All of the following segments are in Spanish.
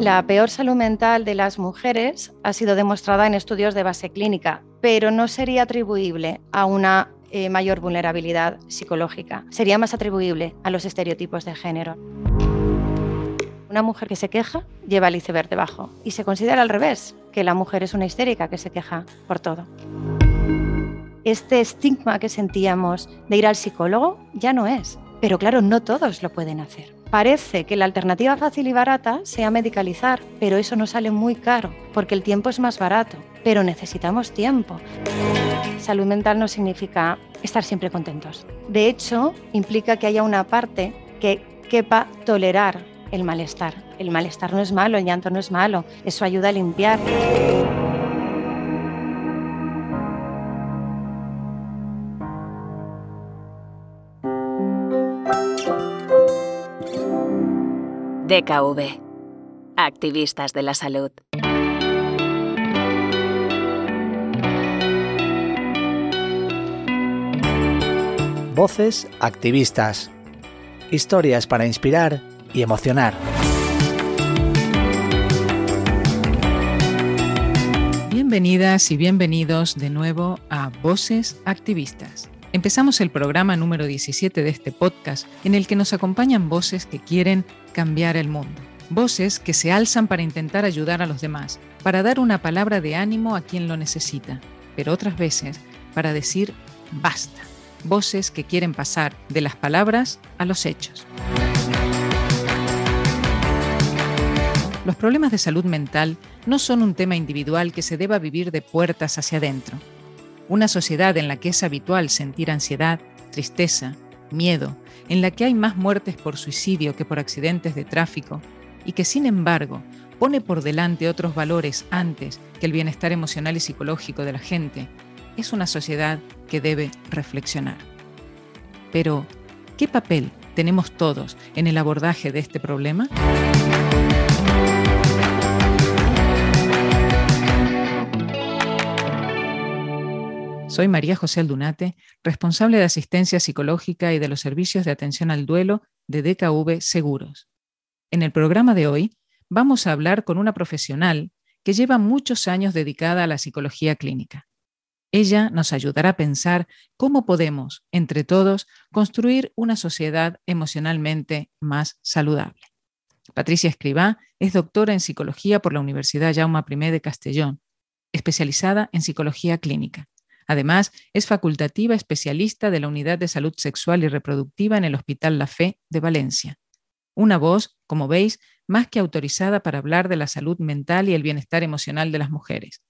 La peor salud mental de las mujeres ha sido demostrada en estudios de base clínica, pero no sería atribuible a una eh, mayor vulnerabilidad psicológica. Sería más atribuible a los estereotipos de género. Una mujer que se queja lleva el iceberg debajo y se considera al revés, que la mujer es una histérica que se queja por todo. Este estigma que sentíamos de ir al psicólogo ya no es, pero claro, no todos lo pueden hacer. Parece que la alternativa fácil y barata sea medicalizar, pero eso nos sale muy caro, porque el tiempo es más barato, pero necesitamos tiempo. Salud mental no significa estar siempre contentos. De hecho, implica que haya una parte que quepa tolerar el malestar. El malestar no es malo, el llanto no es malo, eso ayuda a limpiar. DKV. Activistas de la salud. Voces activistas. Historias para inspirar y emocionar. Bienvenidas y bienvenidos de nuevo a Voces Activistas. Empezamos el programa número 17 de este podcast en el que nos acompañan voces que quieren cambiar el mundo. Voces que se alzan para intentar ayudar a los demás, para dar una palabra de ánimo a quien lo necesita, pero otras veces para decir basta. Voces que quieren pasar de las palabras a los hechos. Los problemas de salud mental no son un tema individual que se deba vivir de puertas hacia adentro. Una sociedad en la que es habitual sentir ansiedad, tristeza, miedo, en la que hay más muertes por suicidio que por accidentes de tráfico, y que sin embargo pone por delante otros valores antes que el bienestar emocional y psicológico de la gente, es una sociedad que debe reflexionar. Pero, ¿qué papel tenemos todos en el abordaje de este problema? Soy María José Aldunate, responsable de asistencia psicológica y de los servicios de atención al duelo de DKV Seguros. En el programa de hoy vamos a hablar con una profesional que lleva muchos años dedicada a la psicología clínica. Ella nos ayudará a pensar cómo podemos, entre todos, construir una sociedad emocionalmente más saludable. Patricia Escribá es doctora en psicología por la Universidad Jaume I de Castellón, especializada en psicología clínica. Además, es facultativa especialista de la Unidad de Salud Sexual y Reproductiva en el Hospital La Fe de Valencia. Una voz, como veis, más que autorizada para hablar de la salud mental y el bienestar emocional de las mujeres.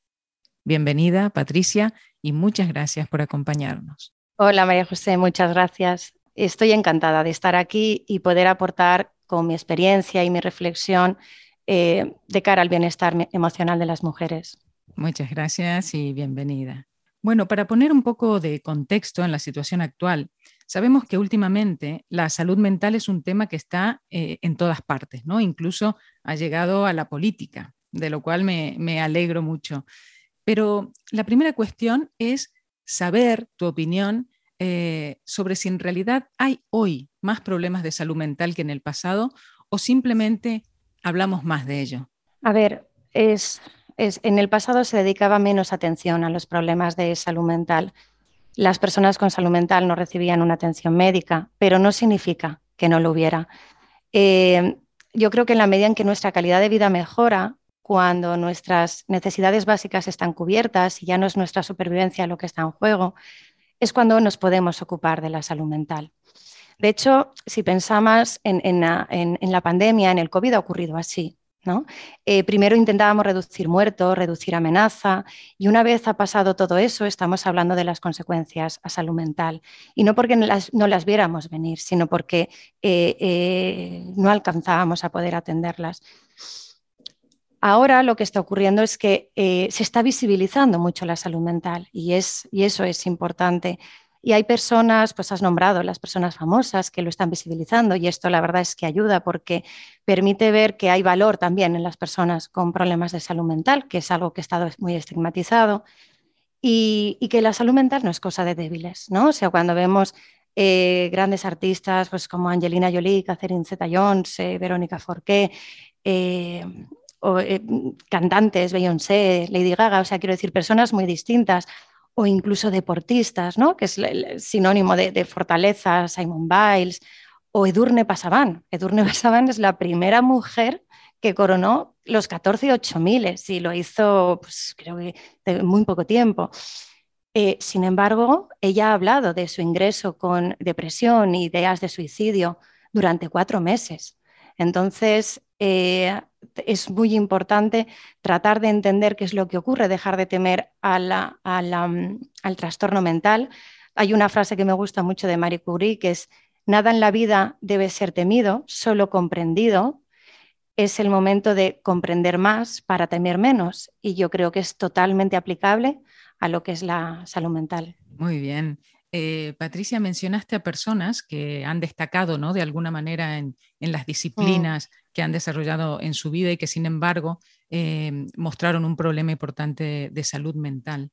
Bienvenida, Patricia, y muchas gracias por acompañarnos. Hola, María José, muchas gracias. Estoy encantada de estar aquí y poder aportar con mi experiencia y mi reflexión eh, de cara al bienestar emocional de las mujeres. Muchas gracias y bienvenida. Bueno, para poner un poco de contexto en la situación actual, sabemos que últimamente la salud mental es un tema que está eh, en todas partes, ¿no? Incluso ha llegado a la política, de lo cual me, alegro mucho. Pero la primera cuestión es saber tu opinión eh, sobre si en realidad hay hoy más problemas de salud mental que en el pasado o simplemente hablamos más de ello. A ver, es en el pasado se dedicaba menos atención a los problemas de salud mental. Las personas con salud mental no recibían una atención médica, pero no significa que no lo hubiera. Eh, yo creo que en la medida en que nuestra calidad de vida mejora, cuando nuestras necesidades básicas están cubiertas y ya no es nuestra supervivencia lo que está en juego, es cuando nos podemos ocupar de la salud mental. De hecho, si pensamos en la pandemia, en el COVID, ha ocurrido así. Eh, primero intentábamos reducir muertos, reducir amenaza y una vez ha pasado todo eso estamos hablando de las consecuencias a salud mental y no porque no las, viéramos venir, sino porque eh, eh, no alcanzábamos a poder atenderlas. Ahora lo que está ocurriendo es que se está visibilizando mucho la salud mental y, es, y eso es importante. Y hay personas, pues has nombrado las personas famosas que lo están visibilizando y esto la verdad es que ayuda porque permite ver que hay valor también en las personas con problemas de salud mental, que es algo que ha estado muy estigmatizado, y, que la salud mental no es cosa de débiles, ¿no? O sea, cuando vemos eh, grandes artistas pues como Angelina Jolie, Catherine Zeta-Jones, eh, Verónica Forqué, eh, o eh, cantantes, Beyoncé, Lady Gaga, o sea, quiero decir, personas muy distintas, o incluso deportistas, ¿no? que es el sinónimo de, fortaleza, Simon Biles, o Edurne Pasaban. Edurne Pasaban es la primera mujer que coronó los 14 8000 y lo hizo, pues, creo que de muy poco tiempo. Eh, sin embargo, ella ha hablado de su ingreso con depresión ideas de suicidio durante cuatro meses. Entonces, eh, es muy importante tratar de entender qué es lo que ocurre, dejar de temer mm, al trastorno mental. Hay una frase que me gusta mucho de Marie Curie, que es, nada en la vida debe ser temido, solo comprendido. Es el momento de comprender más para temer menos. Y yo creo que es totalmente aplicable a lo que es la salud mental. Muy bien. Eh, Patricia, mencionaste a personas que han destacado ¿no? de alguna manera en, las mm. disciplinas que han desarrollado en su vida y que sin embargo eh, mostraron un problema importante de salud mental.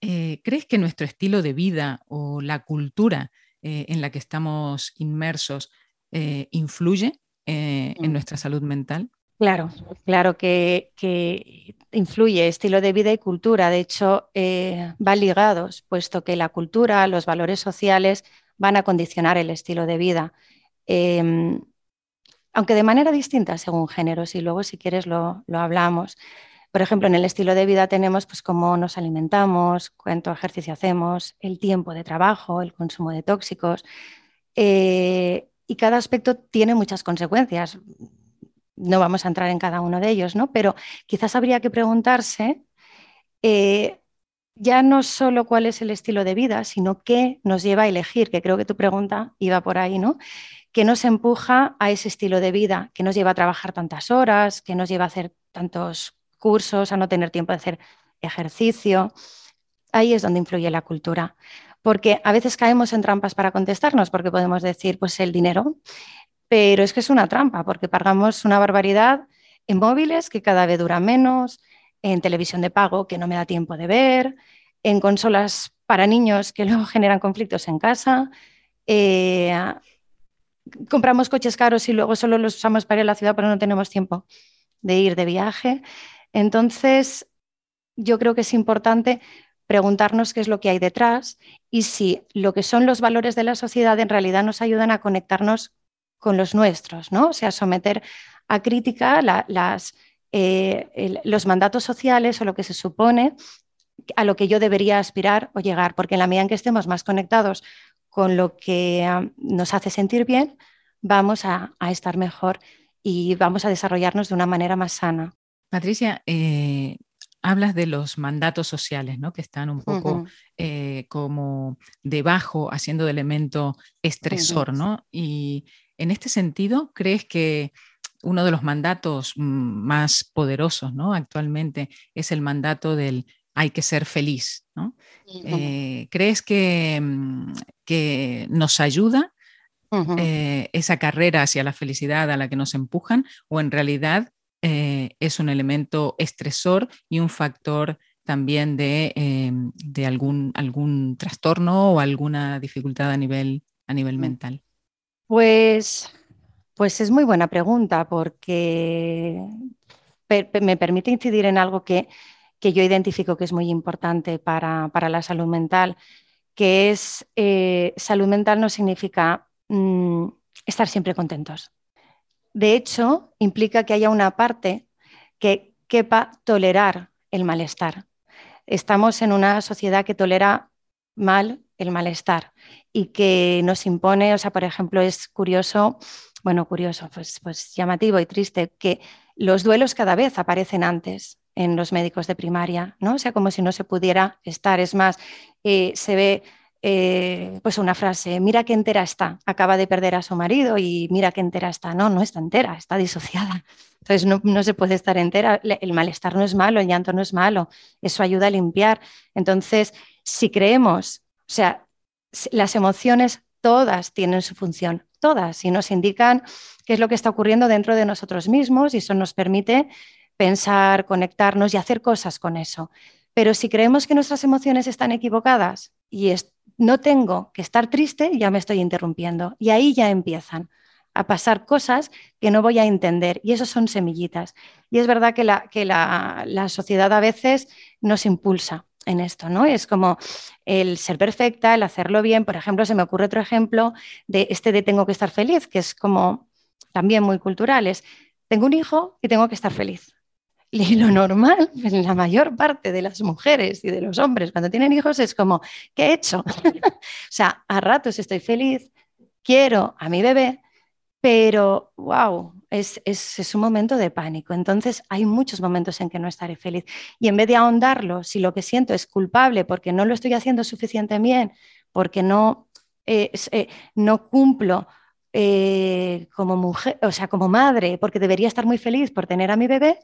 Eh, ¿Crees que nuestro estilo de vida o la cultura en la que estamos inmersos influye en mm. nuestra salud mental? Claro, claro que, influye estilo de vida y cultura. De hecho, eh, van ligados, puesto que la cultura, los valores sociales van a condicionar el estilo de vida. Em, aunque de manera distinta según géneros, y luego si quieres lo, hablamos. Por ejemplo, en el estilo de vida tenemos pues, cómo nos alimentamos, cuánto ejercicio hacemos, el tiempo de trabajo, el consumo de tóxicos. Eh, y cada aspecto tiene muchas consecuencias no vamos a entrar en cada uno de ellos, ¿no? Pero quizás habría que preguntarse eh, ya no solo cuál es el estilo de vida, sino qué nos lleva a elegir, que creo que tu pregunta iba por ahí, ¿no? ¿Qué nos empuja a ese estilo de vida? ¿Qué nos lleva a trabajar tantas horas? ¿Qué nos lleva a hacer tantos cursos, a no tener tiempo de hacer ejercicio? Ahí es donde influye la cultura. Porque a veces caemos en trampas para contestarnos, porque podemos decir, pues el dinero pero es que es una trampa porque pagamos una barbaridad en móviles que cada vez duran menos, en televisión de pago que no me da tiempo de ver, en consolas para niños que luego generan conflictos en casa. Eh, compramos coches caros y luego solo los usamos para ir a la ciudad, pero no tenemos tiempo de ir de viaje. Entonces, yo creo que es importante preguntarnos qué es lo que hay detrás y si lo que son los valores de la sociedad en realidad nos ayudan a conectarnos con los nuestros, ¿no? O sea, someter a crítica las, eh, los mandatos sociales o lo que se supone a lo que yo debería aspirar o llegar, porque en la medida en que estemos más conectados con lo que nos hace sentir bien, vamos a, estar mejor y vamos a desarrollarnos de una manera más sana. Patricia, eh, hablas de los mandatos sociales, ¿no? Que están un poco eh, como debajo, haciendo de elemento estresor, ¿no? Y en este sentido, ¿crees que uno de los mandatos mm, más poderosos ¿no? actualmente es el mandato del hay que ser feliz? Eh, ¿Crees que, mm, que, nos ayuda eh, esa carrera hacia la felicidad a la que nos empujan o en realidad eh, es un elemento estresor y un factor también de, em, de algún, algún trastorno o alguna dificultad a nivel, a nivel mm. mental? Pues, pues es muy buena pregunta porque me permite incidir en algo que, yo identifico que es muy importante para, la salud mental, que es eh, salud mental no significa mm, estar siempre contentos. De hecho, implica que haya una parte que quepa tolerar el malestar. Estamos en una sociedad que tolera mal el malestar y que nos impone, o sea, por ejemplo, es curioso, bueno, curioso, pues, pues llamativo y triste, que los duelos cada vez aparecen antes en los médicos de primaria, ¿no? O sea, como si no se pudiera estar. Es más, eh, se ve eh, pues una frase, mira qué entera está, acaba de perder a su marido y mira qué entera está. No, no está entera, está disociada. Entonces no, no, se puede estar entera. El malestar no es malo, el llanto no es malo, eso ayuda a limpiar. Entonces, si creemos, o sea, las emociones todas tienen su función, todas, y nos indican qué es lo que está ocurriendo dentro de nosotros mismos y eso nos permite pensar, conectarnos y hacer cosas con eso. Pero si creemos que nuestras emociones están equivocadas y no tengo que estar triste, ya me estoy interrumpiendo y ahí ya empiezan a pasar cosas que no voy a entender. Y eso son semillitas. Y es verdad que la, que la, la sociedad a veces nos impulsa en esto, ¿no? Es como el ser perfecta, el hacerlo bien. Por ejemplo, se me ocurre otro ejemplo de este de tengo que estar feliz, que es como también muy cultural. Es tengo un hijo y tengo que estar feliz. Y lo normal en la mayor parte de las mujeres y de los hombres cuando tienen hijos es como, ¿qué he hecho? o sea, a ratos estoy feliz, quiero a mi bebé, pero wow, es, es, un momento de pánico. Entonces hay muchos momentos en que no estaré feliz. Y en vez de ahondarlo, si lo que siento es culpable porque no lo estoy haciendo suficientemente bien, porque no, eh, eh, no cumplo eh, como mujer, o sea, como madre, porque debería estar muy feliz por tener a mi bebé,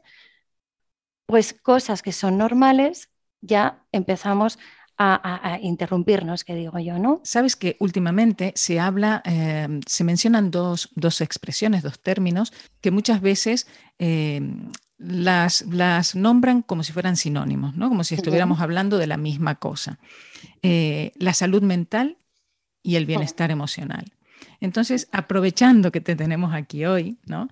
pues cosas que son normales ya empezamos a, interrumpirnos, que digo yo, ¿no? Sabes que últimamente se habla, eh, se mencionan dos, expresiones, dos términos, que muchas veces eh, las, las, nombran como si fueran sinónimos, ¿no? Como si estuviéramos hablando de la misma cosa. Eh, la salud mental y el bienestar emocional. Entonces, aprovechando que te tenemos aquí hoy, ¿no?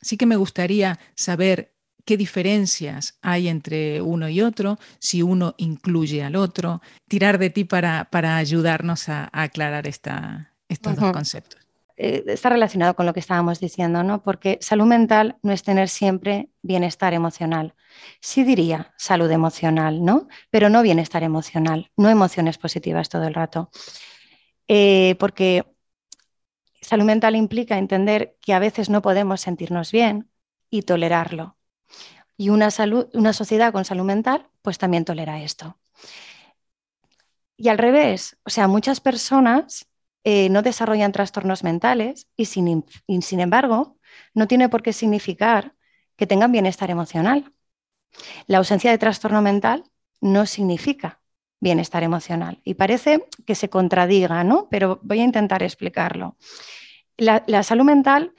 sí que me gustaría saber qué diferencias hay entre uno y otro, si uno incluye al otro, tirar de ti para, para ayudarnos a, aclarar esta, estos dos conceptos. Eh, está relacionado con lo que estábamos diciendo, ¿no? Porque salud mental no es tener siempre bienestar emocional. Sí diría salud emocional, ¿no? Pero no bienestar emocional, no emociones positivas todo el rato. Eh, porque salud mental implica entender que a veces no podemos sentirnos bien y tolerarlo. Y una, salud, una sociedad con salud mental, pues también tolera esto. Y al revés, o sea, muchas personas eh, no desarrollan trastornos mentales y sin, sin embargo no tiene por qué significar que tengan bienestar emocional. La ausencia de trastorno mental no significa bienestar emocional. Y parece que se contradiga, ¿no? Pero voy a intentar explicarlo. La salud mental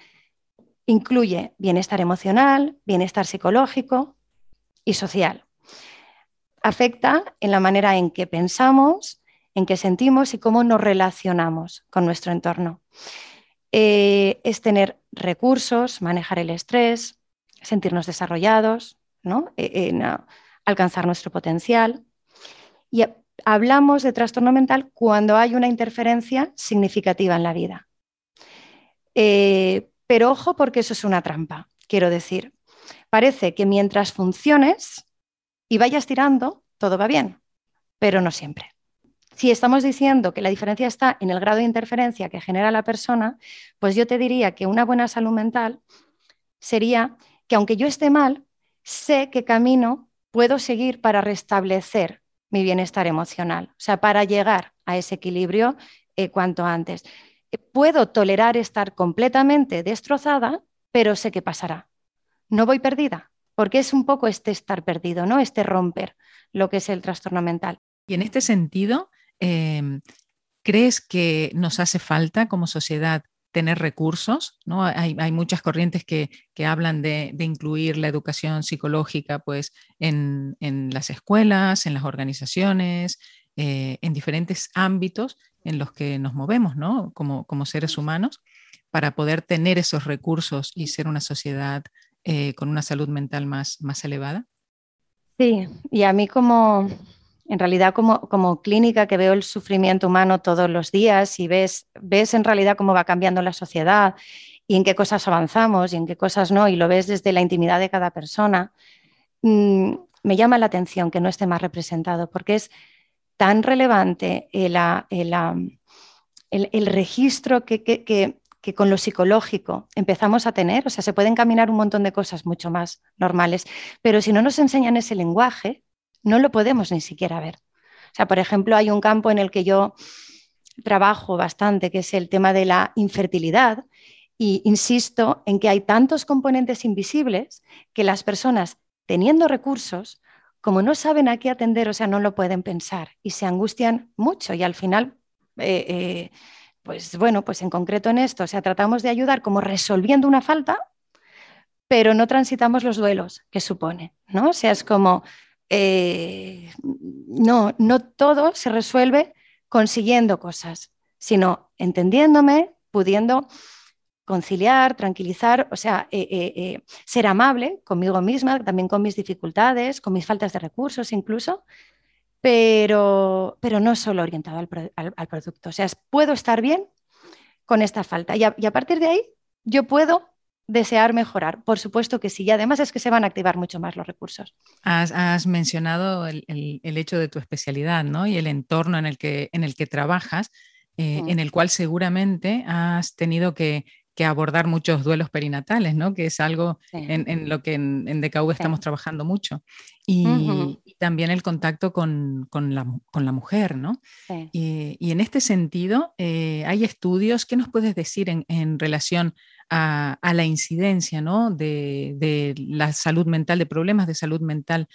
incluye bienestar emocional, bienestar psicológico y social. Afecta en la manera en que pensamos, en que sentimos y cómo nos relacionamos con nuestro entorno. Eh, es tener recursos, manejar el estrés, sentirnos desarrollados, ¿no? E, alcanzar nuestro potencial. Y hablamos de trastorno mental cuando hay una interferencia significativa en la vida. Eh, pero ojo porque eso es una trampa, quiero decir. Parece que mientras funciones y vayas tirando, todo va bien, pero no siempre. Si estamos diciendo que la diferencia está en el grado de interferencia que genera la persona, pues yo te diría que una buena salud mental sería que aunque yo esté mal, sé qué camino puedo seguir para restablecer mi bienestar emocional, o sea, para llegar a ese equilibrio eh, cuanto antes puedo tolerar estar completamente destrozada, pero sé que pasará. No voy perdida, porque es un poco este estar perdido, ¿no? Este romper lo que es el trastorno mental. Y en este sentido, em, ¿crees que nos hace falta como sociedad tener recursos? ¿no? Hay, muchas corrientes que, hablan de, incluir la educación psicológica pues, en, las escuelas, en las organizaciones, eh, en diferentes ámbitos en los que nos movemos, ¿no? Como, seres humanos, para poder tener esos recursos y ser una sociedad eh, con una salud mental más, más elevada? Sí, y a mí como, en realidad como, como clínica que veo el sufrimiento humano todos los días y ves, ves en realidad cómo va cambiando la sociedad y en qué cosas avanzamos y en qué cosas no, y lo ves desde la intimidad de cada persona, mm, me llama la atención que no esté más representado, porque es tan relevante el, el, registro que, con lo psicológico empezamos a tener, o sea, se pueden caminar un montón de cosas mucho más normales, pero si no nos enseñan ese lenguaje, no lo podemos ni siquiera ver. O sea, por ejemplo, hay un campo en el que yo trabajo bastante, que es el tema de la infertilidad, y insisto en que hay tantos componentes invisibles que las personas teniendo recursos como no saben a qué atender, o sea, no lo pueden pensar y se angustian mucho y al final, eh, eh, pues bueno, pues en concreto en esto, o sea, tratamos de ayudar como resolviendo una falta, pero no transitamos los duelos que supone, ¿no? O sea, es como, eh, no, no todo se resuelve consiguiendo cosas, sino entendiéndome, pudiendo conciliar, tranquilizar, o sea, eh, eh, eh, ser amable conmigo misma, también con mis dificultades, con mis faltas de recursos incluso, pero, pero no solo orientado al, producto. O sea, puedo estar bien con esta falta y a, partir de ahí yo puedo desear mejorar. Por supuesto que sí. Y además es que se van a activar mucho más los recursos. Has, mencionado el, hecho de tu especialidad ¿no? y el entorno en el que, en el que trabajas, mm. en el cual seguramente has tenido que que abordar muchos duelos perinatales, ¿no? que es algo en, lo que en, en DKV estamos trabajando mucho. Y, también el contacto con, la, mujer. ¿no? Y, en este sentido, eh, hay estudios, ¿qué nos puedes decir en, en relación a, la incidencia ¿no? de, la salud mental, de problemas de salud mental,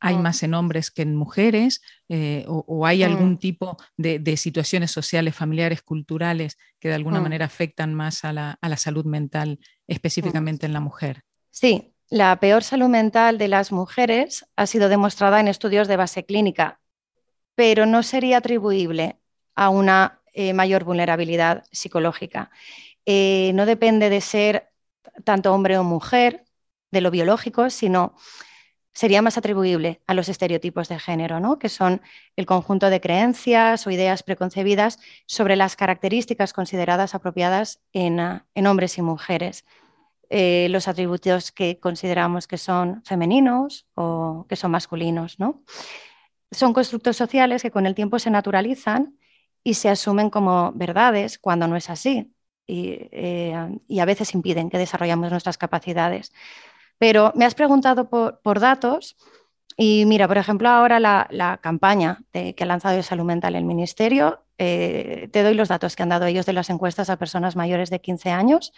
hay mm. más en hombres que en mujeres, eh, o, hay algún mm. tipo de, situaciones sociales, familiares, culturales que de alguna manera afectan más a la, salud mental, específicamente en la mujer. Sí, la peor salud mental de las mujeres ha sido demostrada en estudios de base clínica, pero no sería atribuible a una eh, mayor vulnerabilidad psicológica. Eh, no depende de ser tanto hombre o mujer, de lo biológico, sino sería más atribuible a los estereotipos de género, ¿no? que son el conjunto de creencias o ideas preconcebidas sobre las características consideradas apropiadas en, ah, hombres y mujeres. Eh, los atributos que consideramos que son femeninos o que son masculinos. ¿no? Son constructos sociales que con el tiempo se naturalizan y se asumen como verdades cuando no es así. Eh, y, a veces impiden que desarrollemos nuestras capacidades. Pero me has preguntado por, datos y mira, por ejemplo, ahora la, campaña que ha lanzado de salud mental el Ministerio, eh, te doy los datos que han dado ellos de las encuestas a personas mayores de 15 años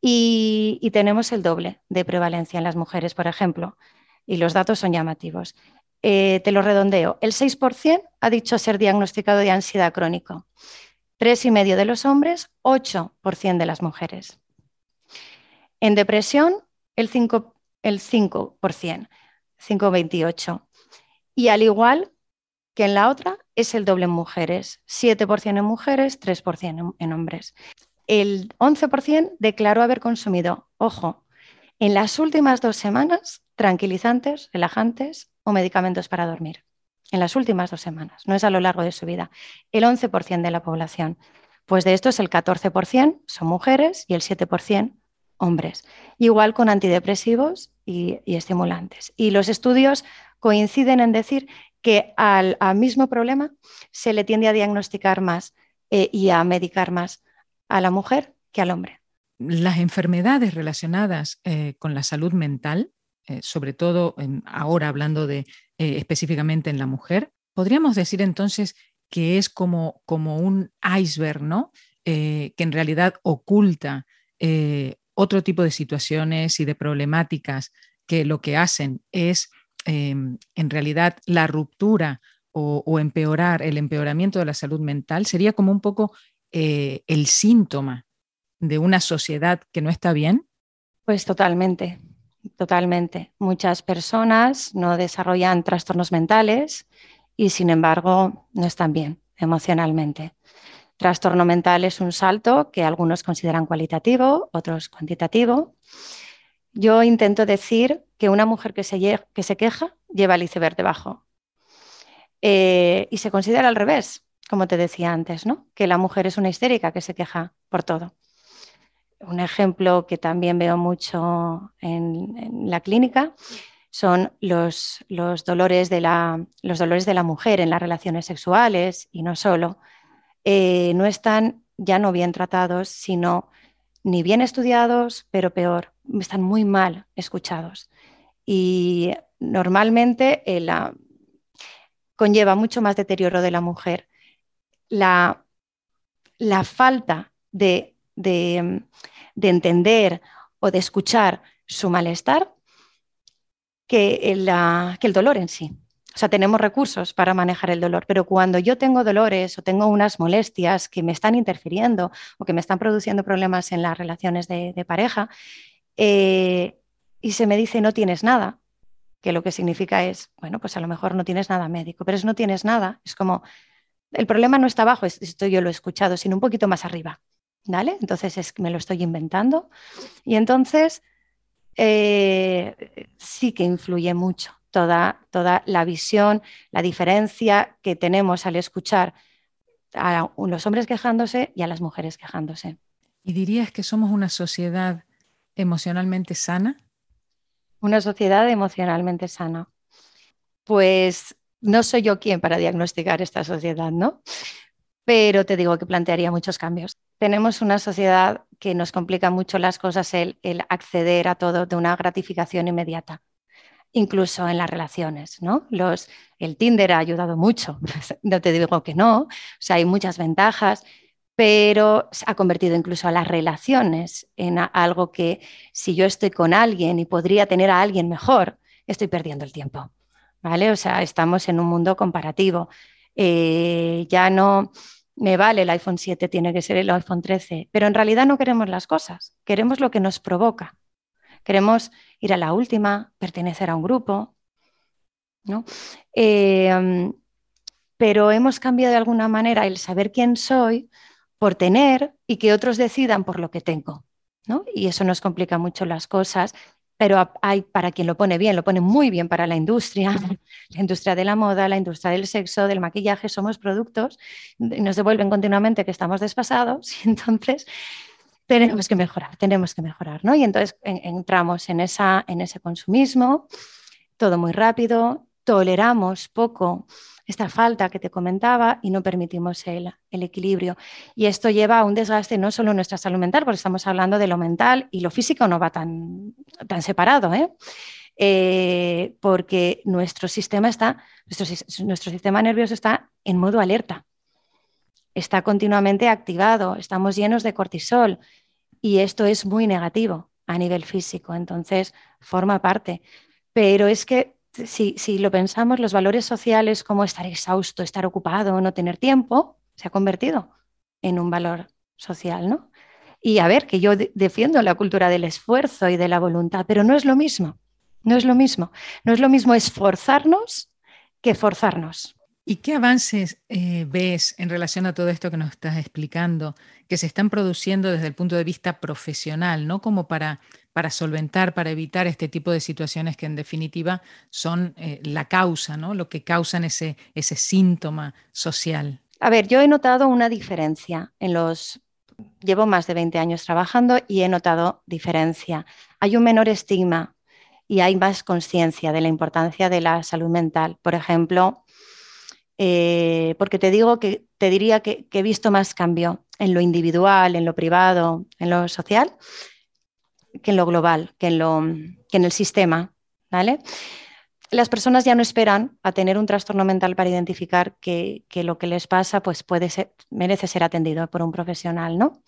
y, tenemos el doble de prevalencia en las mujeres, por ejemplo, y los datos son llamativos. Eh, te lo redondeo, el 6% ha dicho ser diagnosticado de ansiedad crónico. 3,5% de los hombres, 8% de las mujeres. En depresión, el 5%, el 5,28%. Y al igual que en la otra, es el doble en mujeres, 7% en mujeres, 3% en hombres. El 11% declaró haber consumido, ojo, en las últimas dos semanas, tranquilizantes, relajantes o medicamentos para dormir en las últimas dos semanas, no es a lo largo de su vida, el 11% de la población. Pues de estos el 14% son mujeres y el 7% hombres. Igual con antidepresivos y, estimulantes. Y los estudios coinciden en decir que al, mismo problema se le tiende a diagnosticar más eh, y a medicar más a la mujer que al hombre. Las enfermedades relacionadas eh, con la salud mental, eh, sobre todo ahora hablando de específicamente en la mujer. Podríamos decir entonces que es como, como un iceberg, ¿no? Que en realidad oculta otro tipo de situaciones y de problemáticas que lo que hacen es em, en realidad la ruptura o, empeorar, el empeoramiento de la salud mental, sería como un poco el síntoma de una sociedad que no está bien? Pues totalmente, totalmente. Muchas personas no desarrollan trastornos mentales y sin embargo no están bien emocionalmente. Trastorno mental es un salto que algunos consideran cualitativo, otros cuantitativo. Yo intento decir que una mujer que se, que se queja lleva el iceberg debajo. Eh, y se considera al revés, como te decía antes, ¿no? que la mujer es una histérica que se queja por todo un ejemplo que también veo mucho en, la clínica son los, dolores de la, mujer en las relaciones sexuales y no solo. Eh, no están ya no bien tratados, sino ni bien estudiados, pero peor, están muy mal escuchados. Y normalmente eh, la, conlleva mucho más deterioro de la mujer. La, la falta de, de de entender o de escuchar su malestar que el, que el dolor en sí. O sea, tenemos recursos para manejar el dolor, pero cuando yo tengo dolores o tengo unas molestias que me están interfiriendo o que me están produciendo problemas en las relaciones de, pareja, eh, y se me dice no tienes nada, que lo que significa es, bueno, pues a lo mejor no tienes nada médico, pero es no tienes nada, es como, el problema no está abajo, esto yo lo he escuchado, sino un poquito más arriba ¿vale? Entonces es, me lo estoy inventando. Y entonces eh, sí que influye mucho toda, toda la visión, la diferencia que tenemos al escuchar a los hombres quejándose y a las mujeres quejándose. ¿Y dirías que somos una sociedad emocionalmente sana? Una sociedad emocionalmente sana. Pues no soy yo quien para diagnosticar esta sociedad, ¿no? Pero te digo que plantearía muchos cambios. Tenemos una sociedad que nos complica mucho las cosas el, acceder a todo de una gratificación inmediata incluso en las relaciones, ¿no? Los, el Tinder ha ayudado mucho, no te digo que no, o sea, hay muchas ventajas, pero ha convertido incluso a las relaciones en algo que si yo estoy con alguien y podría tener a alguien mejor, estoy perdiendo el tiempo, ¿vale? O sea, estamos en un mundo comparativo. Eh, ya no me vale el iPhone 7, tiene que ser el iPhone 13, pero en realidad no queremos las cosas, queremos lo que nos provoca. Queremos ir a la última, pertenecer a un grupo, ¿no? Eh, pero hemos cambiado de alguna manera el saber quién soy por tener y que otros decidan por lo que tengo. ¿no? Y eso nos complica mucho las cosas, pero hay para quien lo pone bien, lo pone muy bien para la industria, la industria de la moda, la industria del sexo, del maquillaje, somos productos, nos devuelven continuamente que estamos desfasados y entonces tenemos que mejorar, tenemos que mejorar, ¿no? Y entonces entramos en, esa, en ese consumismo, todo muy rápido, toleramos poco esta falta que te comentaba y no permitimos el, equilibrio. Y esto lleva a un desgaste no solo en nuestra salud mental, porque estamos hablando de lo mental y lo físico no va tan, tan separado, ¿eh? Eh, porque nuestro sistema está, nuestro, nuestro sistema nervioso está en modo alerta, está continuamente activado, estamos llenos de cortisol y esto es muy negativo a nivel físico, entonces forma parte. Pero es que si, lo pensamos, los valores sociales como estar exhausto, estar ocupado, no tener tiempo, se ha convertido en un valor social, ¿no? Y a ver, que yo defiendo la cultura del esfuerzo y de la voluntad, pero no es lo mismo, no es lo mismo. No es lo mismo esforzarnos que forzarnos. ¿Y qué avances eh, ves en relación a todo esto que nos estás explicando, que se están produciendo desde el punto de vista profesional, ¿no? Como para para solventar, para evitar este tipo de situaciones que en definitiva son eh, la causa, ¿no? lo que causan ese, ese síntoma social. A ver, yo he notado una diferencia en los... Llevo más de 20 años trabajando y he notado diferencia. Hay un menor estigma y hay más conciencia de la importancia de la salud mental. Por ejemplo, eh, porque te digo que te diría que, he visto más cambio en lo individual, en lo privado, en lo social, que en lo global, que en, lo, que en el sistema. ¿vale? Las personas ya no esperan a tener un trastorno mental para identificar que, lo que les pasa pues merece ser atendido por un profesional. ¿no?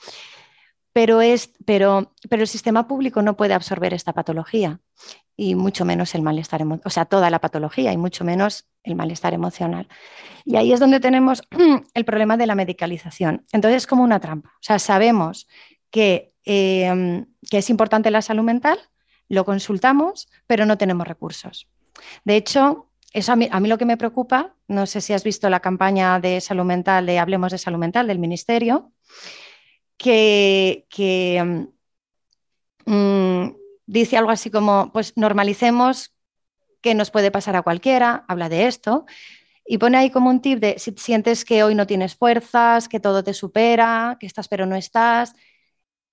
Pero, es, pero, pero el sistema público no puede absorber esta patología y mucho menos el malestar emocional, o sea, toda la patología y mucho menos el malestar emocional. Y ahí es donde tenemos el problema de la medicalización. Entonces es como una trampa. O sea, sabemos que Em, que es importante la salud mental, lo consultamos, pero no tenemos recursos. De hecho, eso a mí, lo que me preocupa, no sé si has visto la campaña de salud mental, de Hablemos de Salud Mental del Ministerio, que, em, mm, dice algo así como, pues normalicemos que nos puede pasar a cualquiera, habla de esto, y pone ahí como un tip de si sientes que hoy no tienes fuerzas, que todo te supera, que estás pero no estás,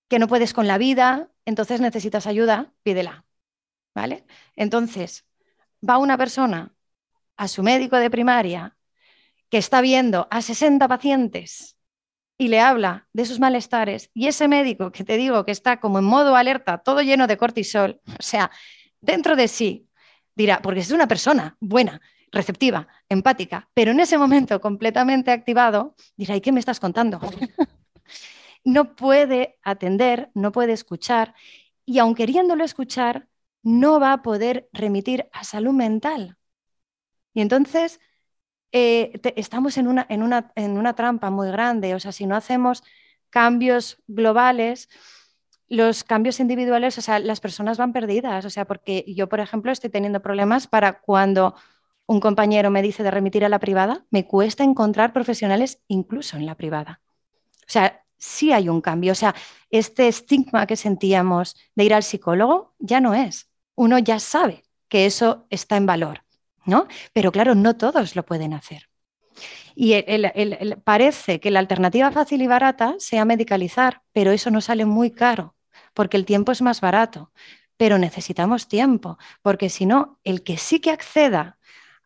que no puedes con la vida, entonces necesitas ayuda, pídela. ¿Vale? Entonces, va una persona a su médico de primaria que está viendo a 60 pacientes y le habla de sus malestares y ese médico que te digo que está como en modo alerta, todo lleno de cortisol, o sea, dentro de sí dirá, porque es una persona buena, receptiva, empática, pero en ese momento completamente activado, dirá, ¿y qué me estás contando? no puede atender, no puede escuchar y aun queriéndolo escuchar, no va a poder remitir a salud mental. Y entonces eh, estamos en una, en, una, en una trampa muy grande, o sea, si no hacemos cambios globales, los cambios individuales, o sea, las personas van perdidas, o sea, porque yo, por ejemplo, estoy teniendo problemas para cuando un compañero me dice de remitir a la privada, me cuesta encontrar profesionales incluso en la privada. O sea, sí hay un cambio. O sea, este estigma que sentíamos de ir al psicólogo ya no es. Uno ya sabe que eso está en valor, ¿no? Pero claro, no todos lo pueden hacer. Y parece que la alternativa fácil y barata sea medicalizar, pero eso nos sale muy caro, porque el tiempo es más barato. Pero necesitamos tiempo, porque si no, el que sí que acceda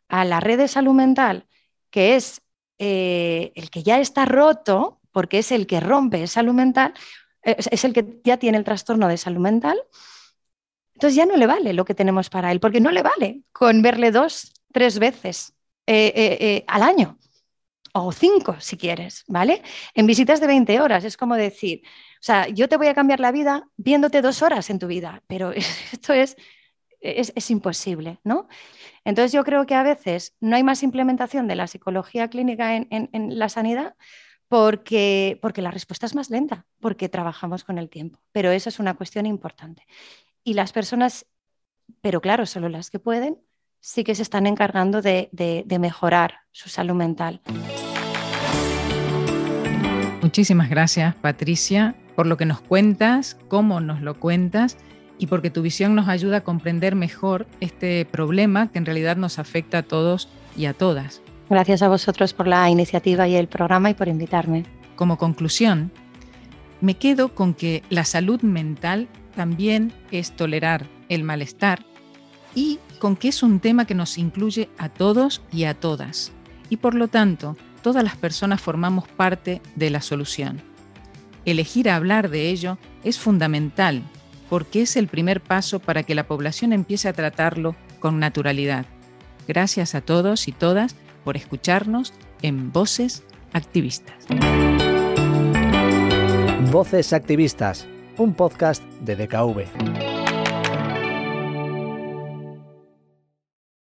a la red de salud mental, que es eh, el que ya está roto, porque es el que rompe salud mental, es, el que ya tiene el trastorno de salud mental, entonces ya no le vale lo que tenemos para él, porque no le vale con verle dos, tres veces eh, eh, al año o cinco si quieres, ¿vale? En visitas de 20 horas, es como decir, o sea, yo te voy a cambiar la vida viéndote dos horas en tu vida, pero esto es, es, imposible, ¿no? Entonces yo creo que a veces no hay más implementación de la psicología clínica en, la sanidad porque, porque la respuesta es más lenta, porque trabajamos con el tiempo, pero eso es una cuestión importante. Y las personas, pero claro, solo las que pueden, sí que se están encargando de, de mejorar su salud mental. Muchísimas gracias, Patricia, por lo que nos cuentas, cómo nos lo cuentas y porque tu visión nos ayuda a comprender mejor este problema que en realidad nos afecta a todos y a todas. Gracias a vosotros por la iniciativa y el programa y por invitarme. Como conclusión, me quedo con que la salud mental también es tolerar el malestar y con que es un tema que nos incluye a todos y a todas. Y por lo tanto, todas las personas formamos parte de la solución. Elegir hablar de ello es fundamental porque es el primer paso para que la población empiece a tratarlo con naturalidad. Gracias a todos y todas por escucharnos en Voces Activistas. Voces Activistas, un podcast de DKV.